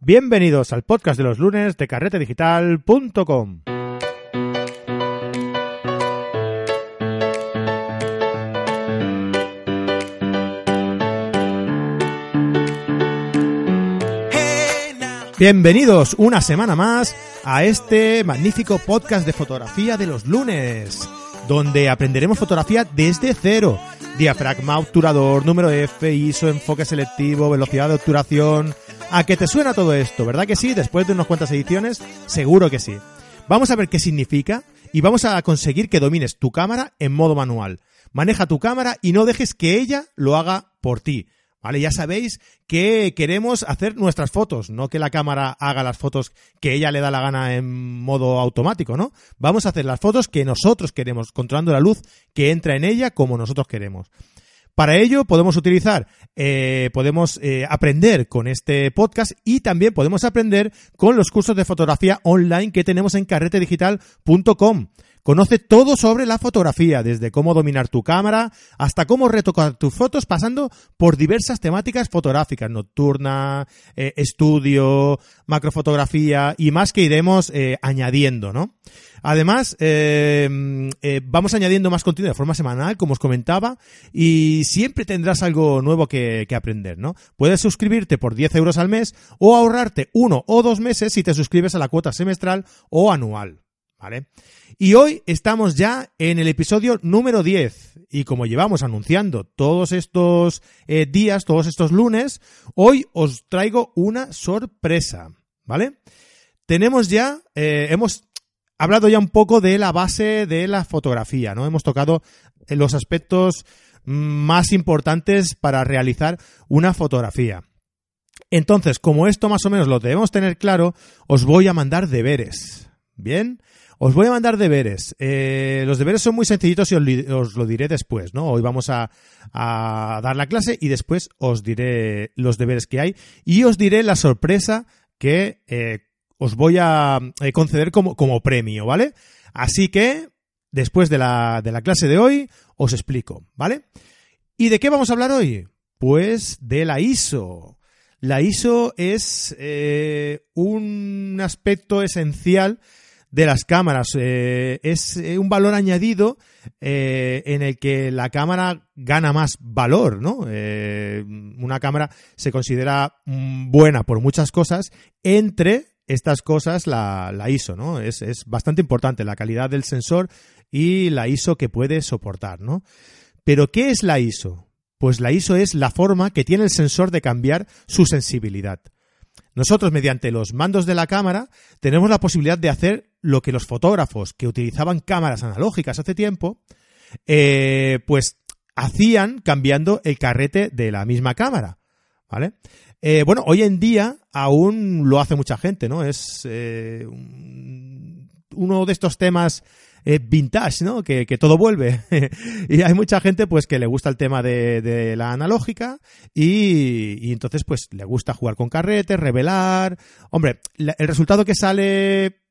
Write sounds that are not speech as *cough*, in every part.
Bienvenidos al podcast de los lunes de carretedigital.com. Bienvenidos una semana más a este magnífico podcast de fotografía de los lunes, donde aprenderemos fotografía desde cero. Diafragma, obturador, número F, ISO, enfoque selectivo, velocidad de obturación. ¿A qué te suena todo esto? ¿Verdad que sí? Después de unas cuantas ediciones, seguro que sí. Vamos a ver qué significa y vamos a conseguir que domines tu cámara en modo manual. Maneja tu cámara y no dejes que ella lo haga por ti. ¿Vale? Ya sabéis que queremos hacer nuestras fotos, no que la cámara haga las fotos que ella le da la gana en modo automático, ¿no? Vamos a hacer las fotos que nosotros queremos, controlando la luz que entra en ella como nosotros queremos. Para ello podemos utilizar, eh, podemos eh, aprender con este podcast y también podemos aprender con los cursos de fotografía online que tenemos en carretedigital.com. Conoce todo sobre la fotografía, desde cómo dominar tu cámara hasta cómo retocar tus fotos, pasando por diversas temáticas fotográficas, nocturna, eh, estudio, macrofotografía y más que iremos eh, añadiendo, ¿no? Además, eh, vamos añadiendo más contenido de forma semanal, como os comentaba, y siempre tendrás algo nuevo que, que, aprender, ¿no? Puedes suscribirte por 10 euros al mes o ahorrarte uno o dos meses si te suscribes a la cuota semestral o anual, ¿vale? Y hoy estamos ya en el episodio número 10. Y como llevamos anunciando todos estos eh, días, todos estos lunes, hoy os traigo una sorpresa, ¿vale? Tenemos ya, eh, hemos hablado ya un poco de la base de la fotografía, ¿no? Hemos tocado los aspectos más importantes para realizar una fotografía. Entonces, como esto más o menos lo debemos tener claro, os voy a mandar deberes. ¿Bien? Os voy a mandar deberes. Eh, los deberes son muy sencillitos y os, lo diré después, ¿no? Hoy vamos a, dar la clase y después os diré los deberes que hay y os diré la sorpresa que eh, os voy a eh, conceder como, premio, ¿vale? Así que, después de la, clase de hoy, os explico, ¿vale? ¿Y de qué vamos a hablar hoy? Pues de la ISO. La ISO es un aspecto esencial de las cámaras. Eh, es un valor añadido eh, en el que la cámara gana más valor, ¿no? Eh, una cámara se considera buena por muchas cosas, entre estas cosas la, la ISO, ¿no? Es, es, bastante importante la calidad del sensor y la ISO que puede soportar, ¿no? Pero ¿qué es la ISO? Pues la ISO es la forma que tiene el sensor de cambiar su sensibilidad. Nosotros, mediante los mandos de la cámara, tenemos la posibilidad de hacer lo que los fotógrafos que utilizaban cámaras analógicas hace tiempo, eh, pues hacían cambiando el carrete de la misma cámara. ¿Vale? Eh, bueno, hoy en día aún lo hace mucha gente, ¿no? Es eh, uno de estos temas vintage, ¿no? Que, todo vuelve. *laughs* y hay mucha gente, pues, que le gusta el tema de, la analógica y, y, entonces, pues, le gusta jugar con carretes, revelar. Hombre, el resultado que sale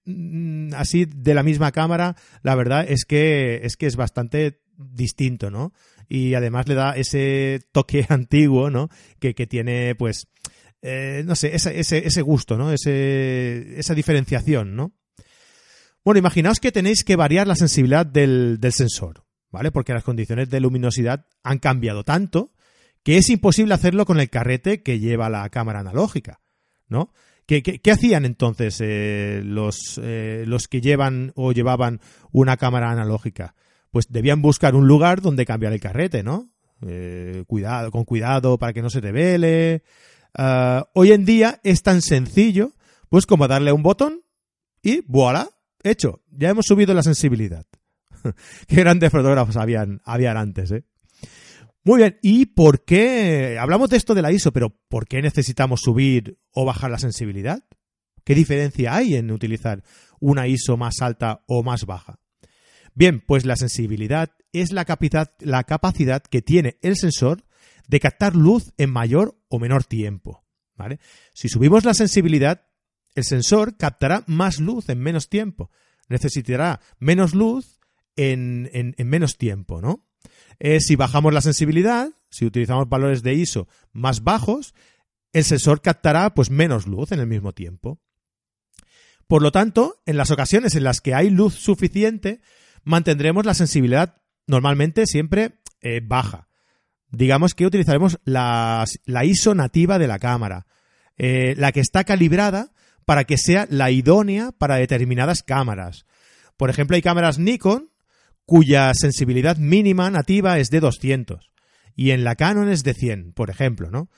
así de la misma cámara, la verdad es que es que es bastante distinto, ¿no? Y además le da ese toque *laughs* antiguo, ¿no? Que, que tiene, pues, eh, no sé, ese, ese, ese gusto, ¿no? Ese, esa diferenciación, ¿no? Bueno, imaginaos que tenéis que variar la sensibilidad del, del, sensor, ¿vale? Porque las condiciones de luminosidad han cambiado tanto que es imposible hacerlo con el carrete que lleva la cámara analógica, ¿no? ¿Qué, qué, hacían entonces eh, los, eh, los que llevan o llevaban una cámara analógica? Pues debían buscar un lugar donde cambiar el carrete, ¿no? Eh, cuidado, con cuidado para que no se revele. Uh, hoy en día es tan sencillo, pues como darle un botón y voilà, hecho, ya hemos subido la sensibilidad. *laughs* Qué grandes fotógrafos habían, habían antes, ¿eh? Muy bien, ¿y por qué? Hablamos de esto de la ISO, pero ¿por qué necesitamos subir o bajar la sensibilidad? ¿Qué diferencia hay en utilizar una ISO más alta o más baja? Bien, pues la sensibilidad es la capacidad, la capacidad que tiene el sensor de captar luz en mayor o menor tiempo. ¿vale? Si subimos la sensibilidad, el sensor captará más luz en menos tiempo. Necesitará menos luz en, en, en menos tiempo, ¿no? Eh, si bajamos la sensibilidad, si utilizamos valores de ISO más bajos, el sensor captará pues menos luz en el mismo tiempo. Por lo tanto, en las ocasiones en las que hay luz suficiente, mantendremos la sensibilidad normalmente siempre eh, baja. Digamos que utilizaremos la, ISO nativa de la cámara, eh, la que está calibrada para que sea la idónea para determinadas cámaras. Por ejemplo, hay cámaras Nikon cuya sensibilidad mínima nativa es de 200 y en la Canon es de 100, por ejemplo, ¿no?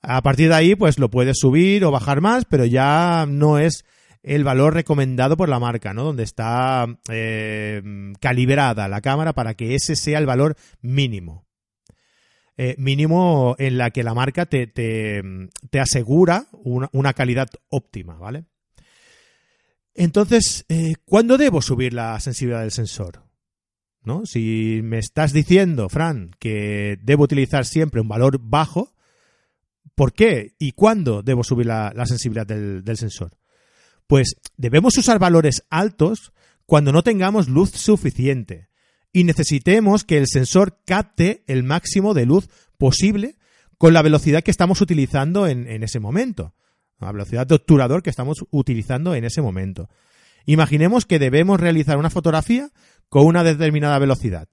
A partir de ahí, pues lo puedes subir o bajar más, pero ya no es el valor recomendado por la marca, ¿no? Donde está eh, calibrada la cámara para que ese sea el valor mínimo. Eh, mínimo en la que la marca te, asegura una, calidad óptima, ¿vale? Entonces, eh, ¿cuándo debo subir la sensibilidad del sensor? ¿No? Si me estás diciendo, Fran, que debo utilizar siempre un valor bajo, ¿por qué y cuándo debo subir la, sensibilidad del sensor? Pues debemos usar valores altos cuando no tengamos luz suficiente y necesitemos que el sensor capte el máximo de luz posible con la velocidad que estamos utilizando en, ese momento, la velocidad de obturador que estamos utilizando en ese momento. Imaginemos que debemos realizar una fotografía con una determinada velocidad.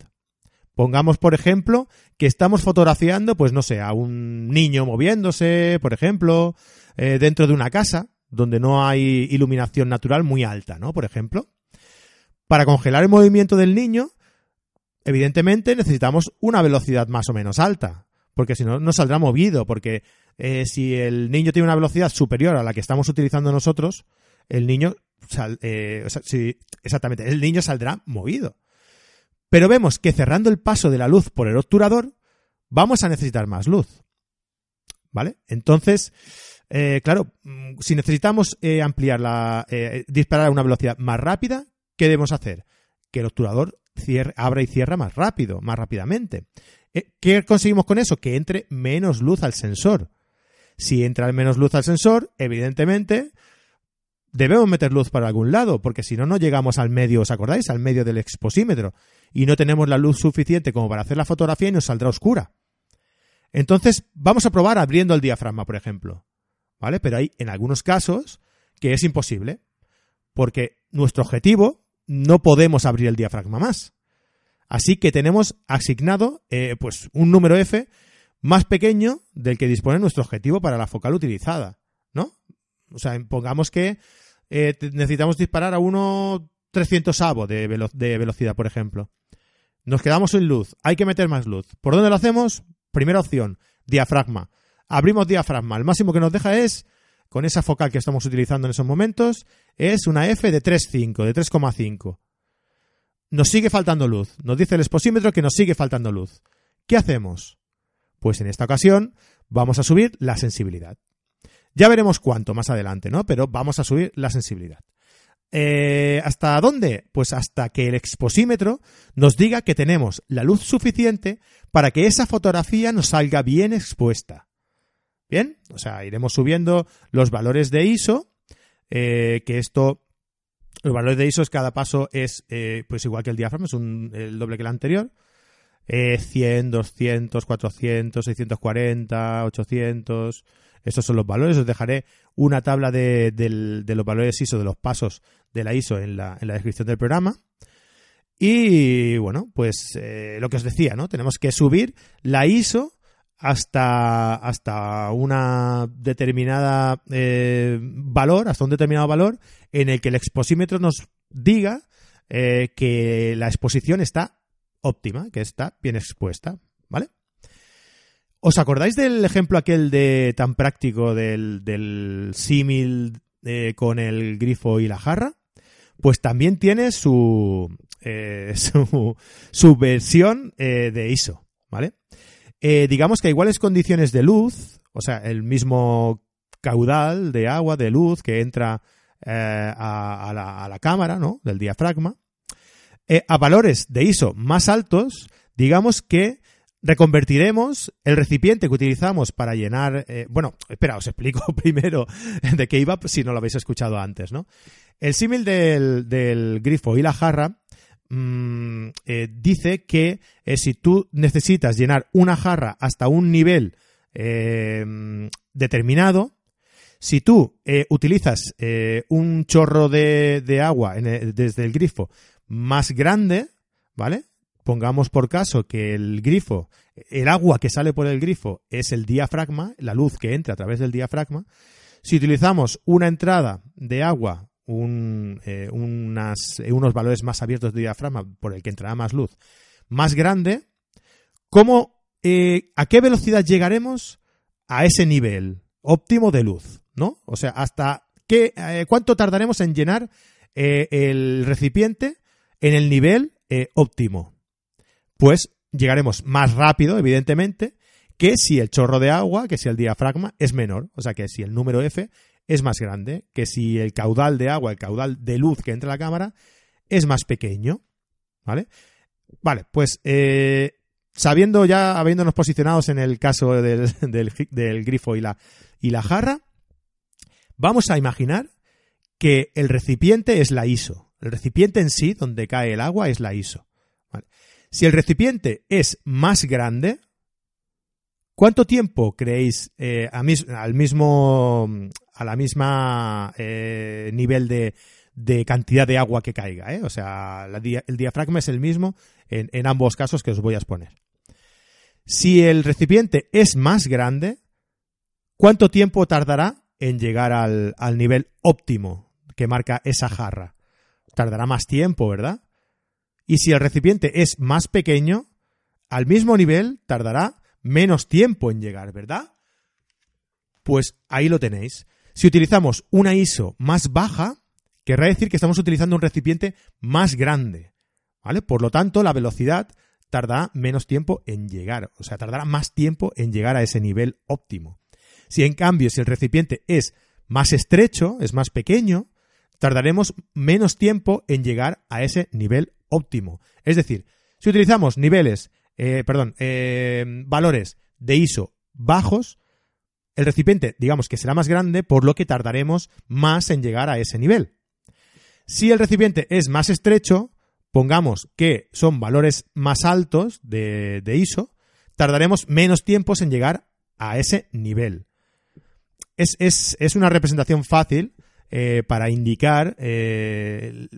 Pongamos, por ejemplo, que estamos fotografiando, pues no sé, a un niño moviéndose, por ejemplo, eh, dentro de una casa donde no hay iluminación natural muy alta, ¿no? Por ejemplo. Para congelar el movimiento del niño, evidentemente necesitamos una velocidad más o menos alta, porque si no, no saldrá movido, porque eh, si el niño tiene una velocidad superior a la que estamos utilizando nosotros, el niño, eh, exactamente, el niño saldrá movido. Pero vemos que cerrando el paso de la luz por el obturador, vamos a necesitar más luz. ¿Vale? Entonces, eh, claro, mm, si necesitamos eh, ampliar la, disparar a una velocidad más rápida, ¿qué debemos hacer? Que el obturador abra y cierra más rápido, más rápidamente. ¿Qué conseguimos con eso? Que entre menos luz al sensor. Si entra menos luz al sensor, evidentemente debemos meter luz para algún lado, porque si no, no llegamos al medio, ¿os acordáis? Al medio del exposímetro. Y no tenemos la luz suficiente como para hacer la fotografía y nos saldrá oscura. Entonces, vamos a probar abriendo el diafragma, por ejemplo. ¿vale? Pero hay en algunos casos que es imposible, porque nuestro objetivo no podemos abrir el diafragma más. Así que tenemos asignado eh, pues un número F más pequeño del que dispone nuestro objetivo para la focal utilizada, ¿no? O sea, pongamos que eh, necesitamos disparar a uno 300 de, de velocidad, por ejemplo. Nos quedamos sin luz, hay que meter más luz. ¿Por dónde lo hacemos? Primera opción, diafragma abrimos diafragma. El máximo que nos deja es, con esa focal que estamos utilizando en esos momentos, es una F de 3,5, de 3,5. Nos sigue faltando luz. Nos dice el exposímetro que nos sigue faltando luz. ¿Qué hacemos? Pues en esta ocasión vamos a subir la sensibilidad. Ya veremos cuánto más adelante, ¿no? Pero vamos a subir la sensibilidad. Eh, ¿Hasta dónde? Pues hasta que el exposímetro nos diga que tenemos la luz suficiente para que esa fotografía nos salga bien expuesta. Bien, o sea, iremos subiendo los valores de ISO, eh, que esto, los valores de ISO es cada paso es eh, pues igual que el diafragma, es un, el doble que el anterior. 100, 200, 400, 640, 800. Estos son los valores. Os dejaré una tabla de, los valores ISO, de los pasos de la ISO en la, en la descripción del programa. Y bueno, pues eh, lo que os decía, ¿no? Tenemos que subir la ISO hasta, hasta una determinada eh, valor, hasta un determinado valor, en el que el exposímetro nos diga eh, que la exposición está óptima, que está bien expuesta, ¿vale? ¿Os acordáis del ejemplo aquel de tan práctico del, del símil eh, con el grifo y la jarra? Pues también tiene su, *laughs* su, su, versión de ISO, ¿vale? Eh, digamos que a iguales condiciones de luz, o sea, el mismo caudal de agua, de luz que entra eh, a, la, cámara, ¿no? Del diafragma, eh, a valores de ISO más altos, digamos que reconvertiremos el recipiente que utilizamos para llenar. bueno, espera, os explico *laughs* primero de qué iba si no lo habéis escuchado antes, ¿no? El símil del, grifo y la jarra Mm, eh, dice que eh, si tú necesitas llenar una jarra hasta un nivel eh, determinado, si tú eh, utilizas eh, un chorro de, de agua desde el grifo más grande, ¿vale? Pongamos por caso que el grifo, el agua que sale por el grifo es el diafragma, la luz que entra a través del diafragma. Si utilizamos una entrada de agua, eh, unas- eh, unos valores más abiertos de diafragma por el que entrará más luz, más grande, ¿cómo, eh, ¿a qué velocidad llegaremos a ese nivel óptimo de luz? ¿No? O sea, hasta qué, cuánto tardaremos en llenar el recipiente en el nivel eh, óptimo. Pues llegaremos más rápido, evidentemente, que si el chorro de agua, que si el diafragma es menor. O sea, que si el número F es más grande, que si el caudal de agua, el caudal de luz que entra a la cámara, es más pequeño. ¿Vale? Vale, pues eh, sabiendo ya, habiéndonos posicionados en el caso del, *laughs* del, del grifo y la, y la jarra, vamos a imaginar que el recipiente es la ISO. El recipiente en sí, donde cae el agua, es la ISO. Si el recipiente es más grande, ¿cuánto tiempo creéis eh, a al mismo a la misma eh, nivel de, de cantidad de agua que caiga? eh? O sea, el diafragma es el mismo en, en ambos casos que os voy a exponer. Si el recipiente es más grande, ¿cuánto tiempo tardará en llegar al, al nivel óptimo que marca esa jarra? Tardará más tiempo, ¿verdad? Y si el recipiente es más pequeño, al mismo nivel tardará menos tiempo en llegar, ¿verdad? Pues ahí lo tenéis. Si utilizamos una ISO más baja, querrá decir que estamos utilizando un recipiente más grande, ¿vale? Por lo tanto, la velocidad tardará menos tiempo en llegar, o sea, tardará más tiempo en llegar a ese nivel óptimo. Si en cambio, si el recipiente es más estrecho, es más pequeño, tardaremos menos tiempo en llegar a ese nivel óptimo. Es decir, si utilizamos niveles, eh, perdón, eh, valores de ISO bajos, el recipiente, digamos que será más grande, por lo que tardaremos más en llegar a ese nivel. Si el recipiente es más estrecho, pongamos que son valores más altos de, de ISO, tardaremos menos tiempos en llegar a ese nivel. Es, es- es una representación fácil eh, para indicar eh,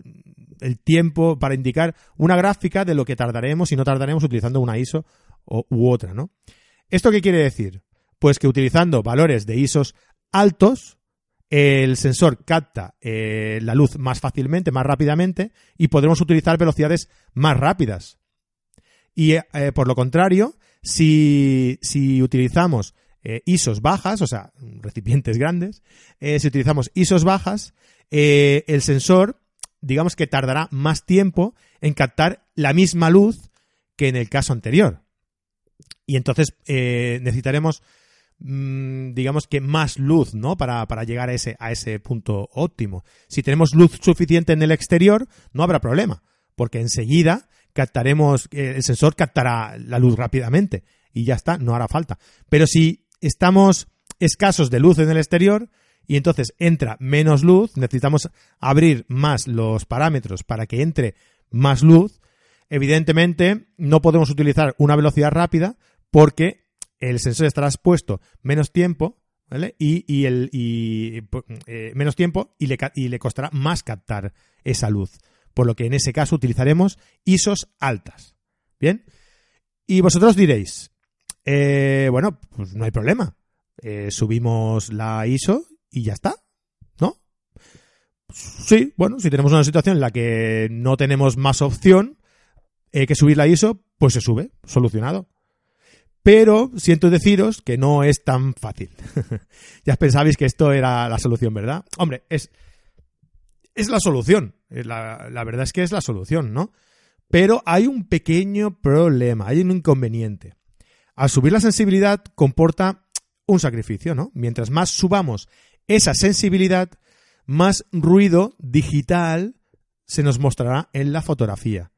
el, tiempo, para indicar una gráfica de lo que tardaremos y no tardaremos utilizando una ISO u otra, ¿no? ¿Esto qué quiere decir? Pues que utilizando valores de ISOs altos, el sensor capta eh, la luz más fácilmente, más rápidamente, y podremos utilizar velocidades más rápidas. Y por lo contrario, si, si utilizamos eh, ISOs bajas, o sea, recipientes grandes, eh, si utilizamos ISOs bajas, eh, el sensor, digamos que tardará más tiempo en captar la misma luz que en el caso anterior. Y entonces eh, necesitaremos, mm, digamos que más luz, ¿no? Para, para llegar a ese, a ese punto óptimo. Si tenemos luz suficiente en el exterior, no habrá problema, porque enseguida captaremos, el sensor captará la luz rápidamente y ya está, no hará falta. Pero si estamos escasos de luz en el exterior y entonces entra menos luz, necesitamos abrir más los parámetros para que entre más luz, evidentemente no podemos utilizar una velocidad rápida porque el sensor estará expuesto menos tiempo, ¿vale? Y, y el, y, eh, menos tiempo y le, y le costará más captar esa luz. Por lo que en ese caso utilizaremos ISOs altas. ¿Bien? Y vosotros diréis, eh, bueno, pues no hay problema. Eh, subimos la ISO y ya está, ¿no? Sí, bueno, si tenemos una situación en la que no tenemos más opción eh, que subir la ISO, pues se sube, solucionado. Pero siento deciros que no es tan fácil. *laughs* ya pensabais que esto era la solución, ¿verdad? Hombre, es, es la solución. Eh, La, la verdad es que es la solución, ¿no? Pero hay un pequeño problema, hay un inconveniente. Al subir la sensibilidad comporta un sacrificio, ¿no? Mientras más subamos esa sensibilidad, más ruido digital se nos mostrará en la fotografía.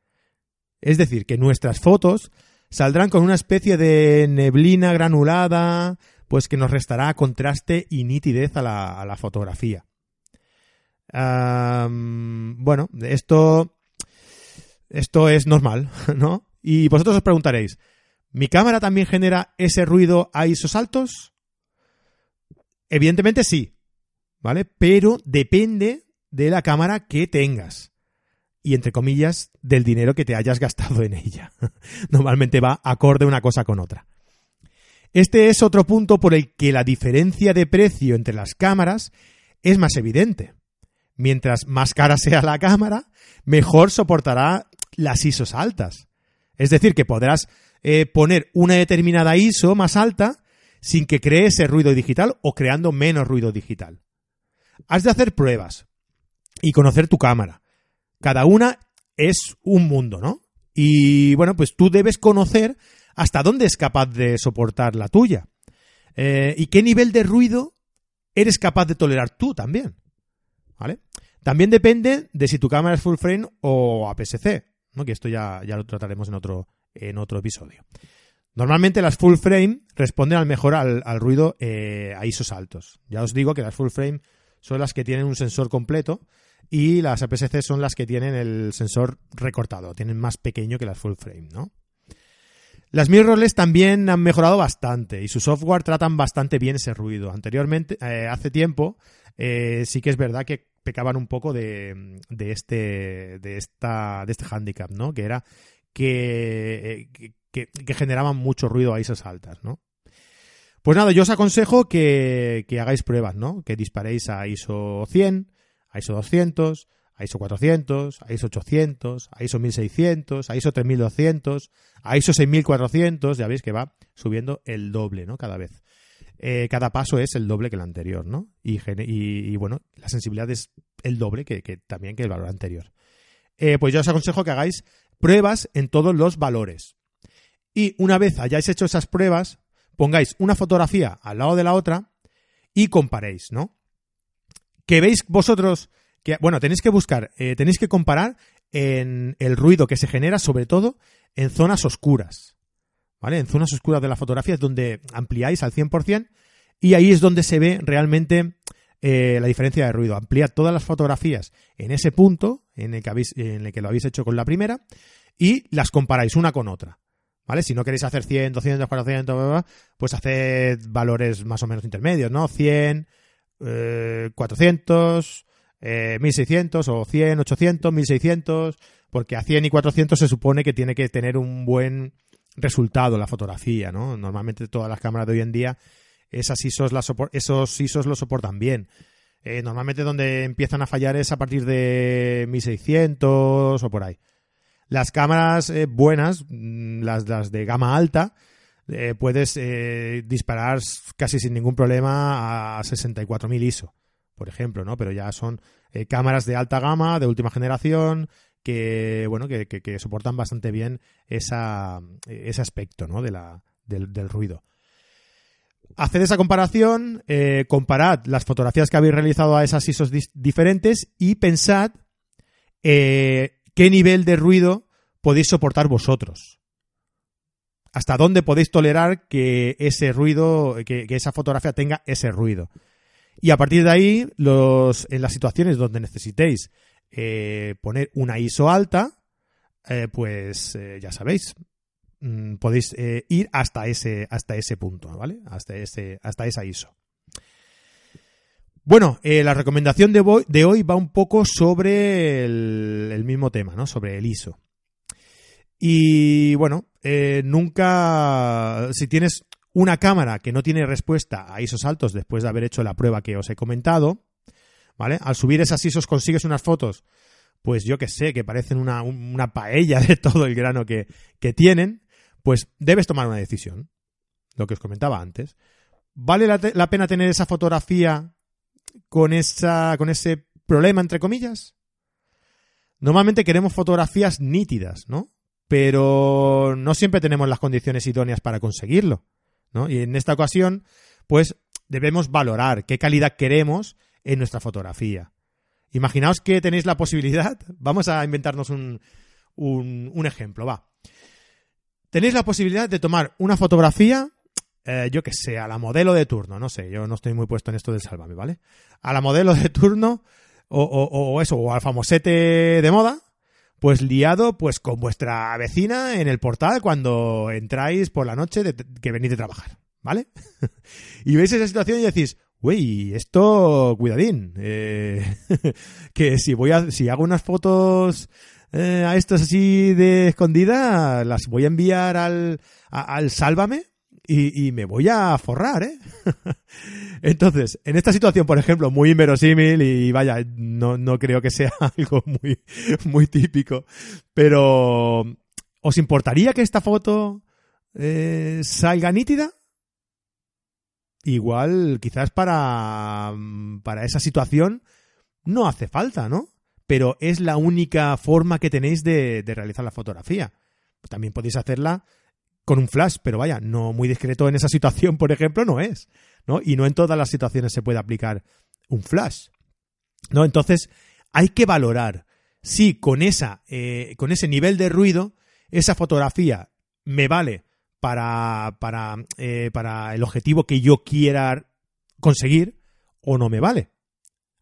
Es decir, que nuestras fotos saldrán con una especie de neblina granulada, pues que nos restará contraste y nitidez a la, fotografía. Bueno, esto, esto es normal, *laughs* ¿no? Y vosotros os preguntaréis, ¿Mi cámara también genera ese ruido a ISOs altos? Evidentemente sí, ¿vale? Pero depende de la cámara que tengas. Y entre comillas, del dinero que te hayas gastado en ella. *laughs* Normalmente va acorde una cosa con otra. Este es otro punto por el que la diferencia de precio entre las cámaras es más evidente. Mientras más cara sea la cámara, mejor soportará las ISOs altas. Es decir, que podrás eh, poner una determinada ISO más alta sin que cree ese ruido digital o creando menos ruido digital. Has de hacer pruebas y conocer tu cámara. Cada una es un mundo, ¿no? Y bueno, pues tú debes conocer hasta dónde es capaz de soportar la tuya. Eh, y qué nivel de ruido eres capaz de tolerar tú también. ¿Vale? También depende de si tu cámara es full frame o APS-C, ¿no? que esto ya, ya, lo trataremos en otro, en otro episodio. Normalmente las full frame responden al mejor al, ruido eh, a ISOs altos. Ya os digo que las full frame son las que tienen un sensor completo y las APS-C son las que tienen el sensor recortado, tienen más pequeño que las full frame, ¿no? Las mirrorless también han mejorado bastante y su software tratan bastante bien ese ruido. Anteriormente, eh, hace tiempo, eh, sí que es verdad que pecaban un poco de, de, este de esta de este handicap, ¿no? Que era que, que, generaban mucho ruido a ISOs altas, ¿no? Pues nada, yo os aconsejo que, que hagáis pruebas, ¿no? Que disparéis a ISO 100, a ISO 200, a ISO 400, a ISO 800, a ISO 1600, a ISO 3200, a ISO 6400, ya veis que va subiendo el doble, ¿no? Cada vez. Eh, cada paso es el doble que el anterior, ¿no? Y, y, bueno, la sensibilidad es el doble que, también que el valor anterior. Eh, pues yo os aconsejo que hagáis pruebas en todos los valores. Y una vez hayáis hecho esas pruebas, pongáis una fotografía al lado de la otra y comparéis, ¿no? Que veis vosotros que, bueno, tenéis que buscar, eh, tenéis que comparar en el ruido que se genera, sobre todo en zonas oscuras. ¿Vale? En zonas oscuras de la fotografía es donde ampliáis al 100% y ahí es donde se ve realmente eh, la diferencia de ruido. Ampliad todas las fotografías en ese punto en el, que habéis, en el que lo habéis hecho con la primera y las comparáis una con otra. ¿Vale? Si no queréis hacer 100, 200, 400, pues haced valores más o menos intermedios, ¿no? 100, eh, 400, eh, 1600 o 100, 800, 1600, porque a 100 y 400 se supone que tiene que tener un buen resultado la fotografía, ¿no? Normalmente todas las cámaras de hoy en día esas ISOs las esos ISOs lo soportan bien. Eh, normalmente donde empiezan a fallar es a partir de 1600 o por ahí. Las cámaras eh, buenas, mm, las, de gama alta, eh, puedes disparar casi sin ningún problema a 64.000 ISO, por ejemplo, ¿no? Pero ya son cámaras de alta gama, de última generación, que bueno que, que, soportan bastante bien esa, ese aspecto ¿no? de la, del, ruido. Haced esa comparación, eh, comparad las fotografías que habéis realizado a esas ISOs diferentes y pensad eh, qué nivel de ruido podéis soportar vosotros. Hasta dónde podéis tolerar que ese ruido, que, esa fotografía tenga ese ruido. Y a partir de ahí, los, en las situaciones donde necesitéis eh, poner una ISO alta, pues ya sabéis, mm, podéis ir hasta ese, hasta ese punto, ¿vale? Hasta, ese, hasta esa ISO. Bueno, la recomendación de, hoy va un poco sobre el, mismo tema, ¿no? Sobre el ISO. Y bueno, nunca, si tienes una cámara que no tiene respuesta a ISOs altos después de haber hecho la prueba que os he comentado, ¿vale? Al subir esas ISOs consigues unas fotos, pues yo que sé, que parecen una, paella de todo el grano que, tienen, pues debes tomar una decisión. Lo que os comentaba antes. ¿Vale la, pena tener esa fotografía con, esa, con ese problema, entre comillas? Normalmente queremos fotografías nítidas, ¿no? Pero no siempre tenemos las condiciones idóneas para conseguirlo, ¿no? Y en esta ocasión, pues debemos valorar qué calidad queremos en nuestra fotografía. Imaginaos que tenéis la posibilidad, *laughs* vamos a inventarnos un, un, ejemplo, va. Tenéis la posibilidad de tomar una fotografía, eh, yo que sé, a la modelo de turno, no sé, yo no estoy muy puesto en esto del sálvame, ¿vale? A la modelo de turno, o, eso, o al famosete de moda, pues liado pues con vuestra vecina en el portal cuando entráis por la noche de, que venís de trabajar, ¿vale? *laughs* y veis esa situación y decís, güey, esto, cuidadín, eh, *laughs* que si voy a, si hago unas fotos eh, a estos así de escondida, las voy a enviar al, al Sálvame y, y, me voy a forrar, ¿eh? *laughs* Entonces, en esta situación, por ejemplo, muy inverosímil y vaya, no, no creo que sea *laughs* algo muy, muy típico, pero ¿os importaría que esta foto eh, salga nítida? Igual, quizás para, para esa situación no hace falta, ¿no? Pero es la única forma que tenéis de, realizar la fotografía. También podéis hacerla con un flash, pero vaya, no muy discreto en esa situación, por ejemplo, no es, ¿no? Y no en todas las situaciones se puede aplicar un flash, ¿no? Entonces, hay que valorar si con, esa, eh, con ese nivel de ruido, esa fotografía me vale para, para, eh, para el objetivo que yo quiera conseguir o no me vale.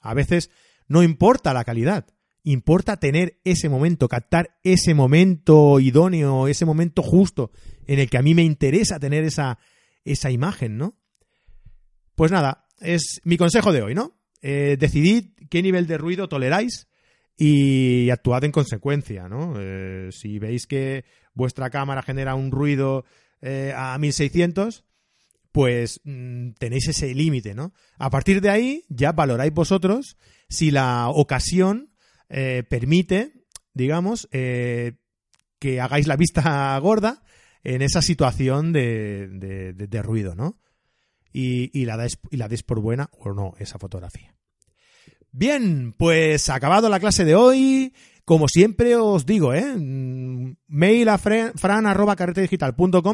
A veces no importa la calidad, importa tener ese momento, captar ese momento idóneo, ese momento justo en el que a mí me interesa tener esa, esa imagen, ¿no? Pues nada, es mi consejo de hoy, ¿no? Eh, decidid qué nivel de ruido toleráis y actuad en consecuencia, ¿no? Eh, si veis que vuestra cámara genera un ruido eh, a 1600, pues mm, tenéis ese límite, ¿no? A partir de ahí ya valoráis vosotros si la ocasión eh, permite, digamos, eh, que hagáis la vista *laughs* gorda en esa situación de, ruido, ¿no? Y, la dais, y la deis por buena o no esa fotografía. Bien, pues acabado la clase de hoy. Como siempre os digo, ¿eh? Mm, mail a fran, arroba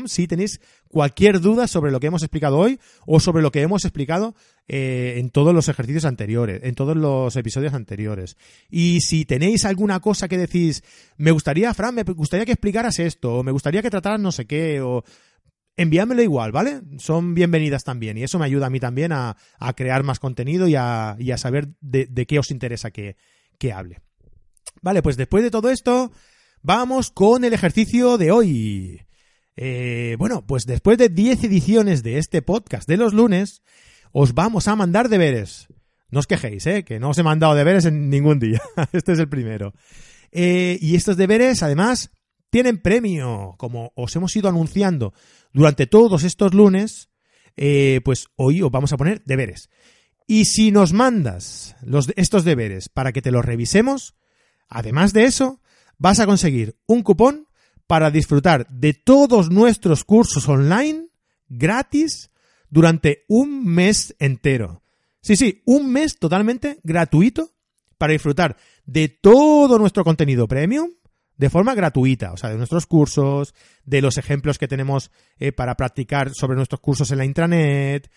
si tenéis cualquier duda sobre lo que hemos explicado hoy o sobre lo que hemos explicado eh, en todos los ejercicios anteriores, en todos los episodios anteriores. Y si tenéis alguna cosa que decís, me gustaría, Fran, me gustaría que explicaras esto, o me gustaría que trataras no sé qué, o envíamelo igual, ¿vale? Son bienvenidas también y eso me ayuda a mí también a, crear más contenido y a, saber de, qué os interesa que, que hable. Vale, pues después de todo esto, vamos con el ejercicio de hoy. Eh, bueno, pues después de 10 ediciones de este podcast de los lunes, os vamos a mandar deberes. No os quejéis, ¿eh? que no os he mandado deberes en ningún día. *laughs* este es el primero. Eh, y estos deberes, además, tienen premio. Como os hemos ido anunciando durante todos estos lunes, eh, pues hoy os vamos a poner deberes. Y si nos mandas estos deberes para que te los revisemos, Además de eso, vas a conseguir un cupón para disfrutar de todos nuestros cursos online gratis durante un mes entero. Sí, sí, un mes totalmente gratuito para disfrutar de todo nuestro contenido premium de forma gratuita, o sea, de nuestros cursos, de los ejemplos que tenemos eh, para practicar sobre nuestros cursos en la intranet,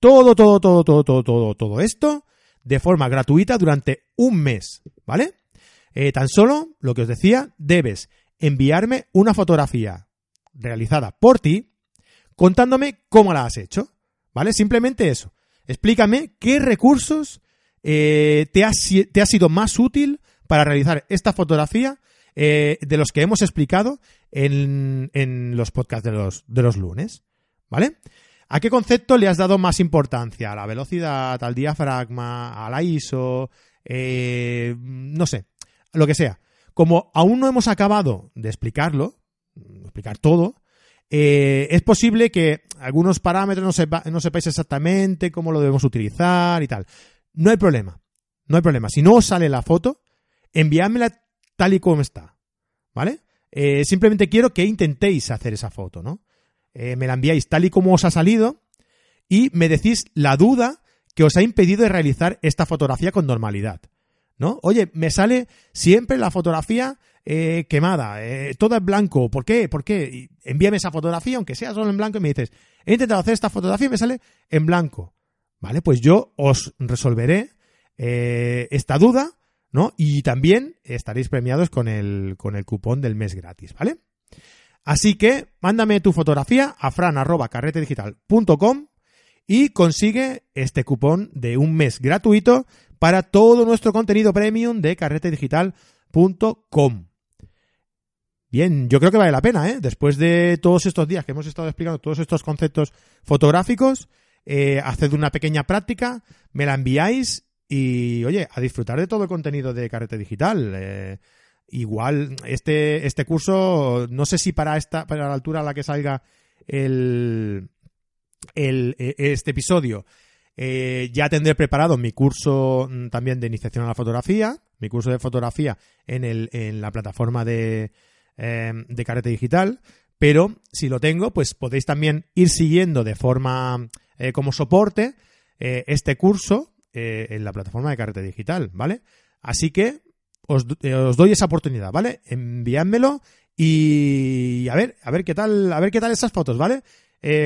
todo, todo, todo, todo, todo, todo, todo esto de forma gratuita durante un mes, ¿vale? Eh, tan solo, lo que os decía, debes enviarme una fotografía realizada por ti contándome cómo la has hecho. ¿Vale? Simplemente eso. Explícame qué recursos eh, te, ha, sido más útil para realizar esta fotografía eh, de los que hemos explicado en, los podcasts de los, lunes. ¿Vale? ¿A qué concepto le has dado más importancia? ¿A la velocidad, al diafragma, a la ISO? no sé lo que sea. Como aún no hemos acabado de explicarlo, explicar todo, eh, es posible que algunos parámetros no, no sepáis exactamente cómo lo debemos utilizar y tal. No hay problema. No hay problema. Si no os sale la foto, enviádmela tal y como está. ¿Vale? Eh, simplemente quiero que intentéis hacer esa foto, ¿no? Eh, me la enviáis tal y como os ha salido y me decís la duda que os ha impedido de realizar esta fotografía con normalidad. ¿No? Oye, me sale siempre la fotografía eh, quemada, eh, toda en blanco. ¿Por qué? ¿Por qué? envíame esa fotografía, aunque sea solo en blanco, y me dices, he intentado hacer esta fotografía y me sale en blanco. Vale, pues yo os resolveré eh, esta duda, ¿no? Y también estaréis premiados con el, con el cupón del mes gratis, ¿vale? Así que mándame tu fotografía a fran.carretedigital.com y consigue este cupón de un mes gratuito para todo nuestro contenido premium de carretedigital.com. Bien, yo creo que vale la pena, ¿eh? Después de todos estos días que hemos estado explicando todos estos conceptos fotográficos, eh, haced una pequeña práctica, me la enviáis y, oye, a disfrutar de todo el contenido de Carrete Digital. Eh, igual, este, este curso, no sé si para esta, para la altura a la que salga el, el, e, este episodio, eh, ya tendré preparado mi curso mm, también de iniciación a la fotografía, mi curso de fotografía en, el, en la plataforma de, eh, de Carrete Digital, pero si lo tengo, pues podéis también ir siguiendo de forma eh, como soporte eh, este curso en la plataforma de Carrete Digital, ¿vale? Así que os, os, doy esa oportunidad, ¿vale? Enviádmelo y a ver, a ver qué tal, a ver qué tal esas fotos, ¿vale?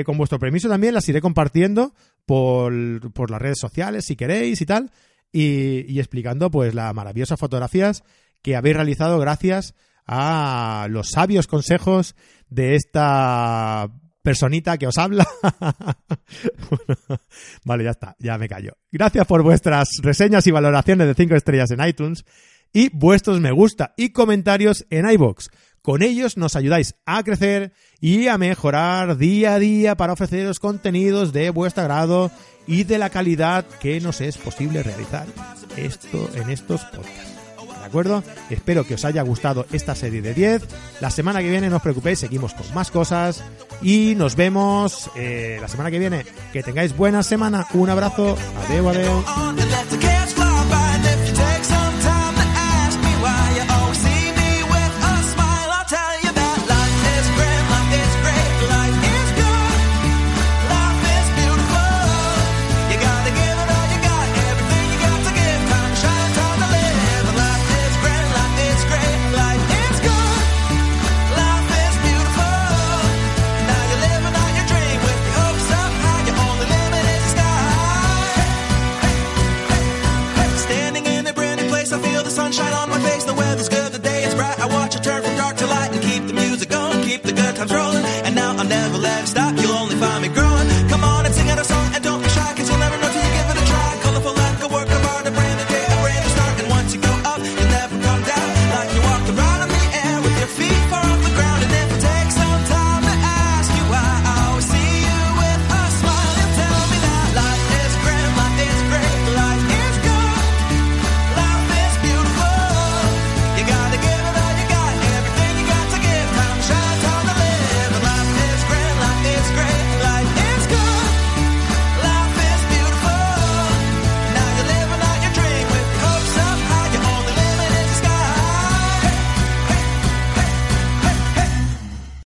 Con vuestro permiso también las iré compartiendo por, por las redes sociales si queréis y tal, y, y explicando pues las maravillosas fotografías que habéis realizado gracias a los sabios consejos de esta personita que os habla. *laughs* vale, ya está, ya me callo. Gracias por vuestras reseñas y valoraciones de 5 estrellas en iTunes y vuestros me gusta y comentarios en iBox. Con ellos nos ayudáis a crecer y a mejorar día a día para ofreceros contenidos de vuestro agrado y de la calidad que nos es posible realizar esto en estos podcasts acuerdo? Espero que os haya gustado esta serie de 10. La semana que viene, no os preocupéis, seguimos con más cosas. Y nos vemos eh, la semana que viene. Que tengáis buena semana. Un abrazo. Adeu, adeu. Rolling, and now I'll never let it stop. You'll only find me growing. Come on and sing out a song.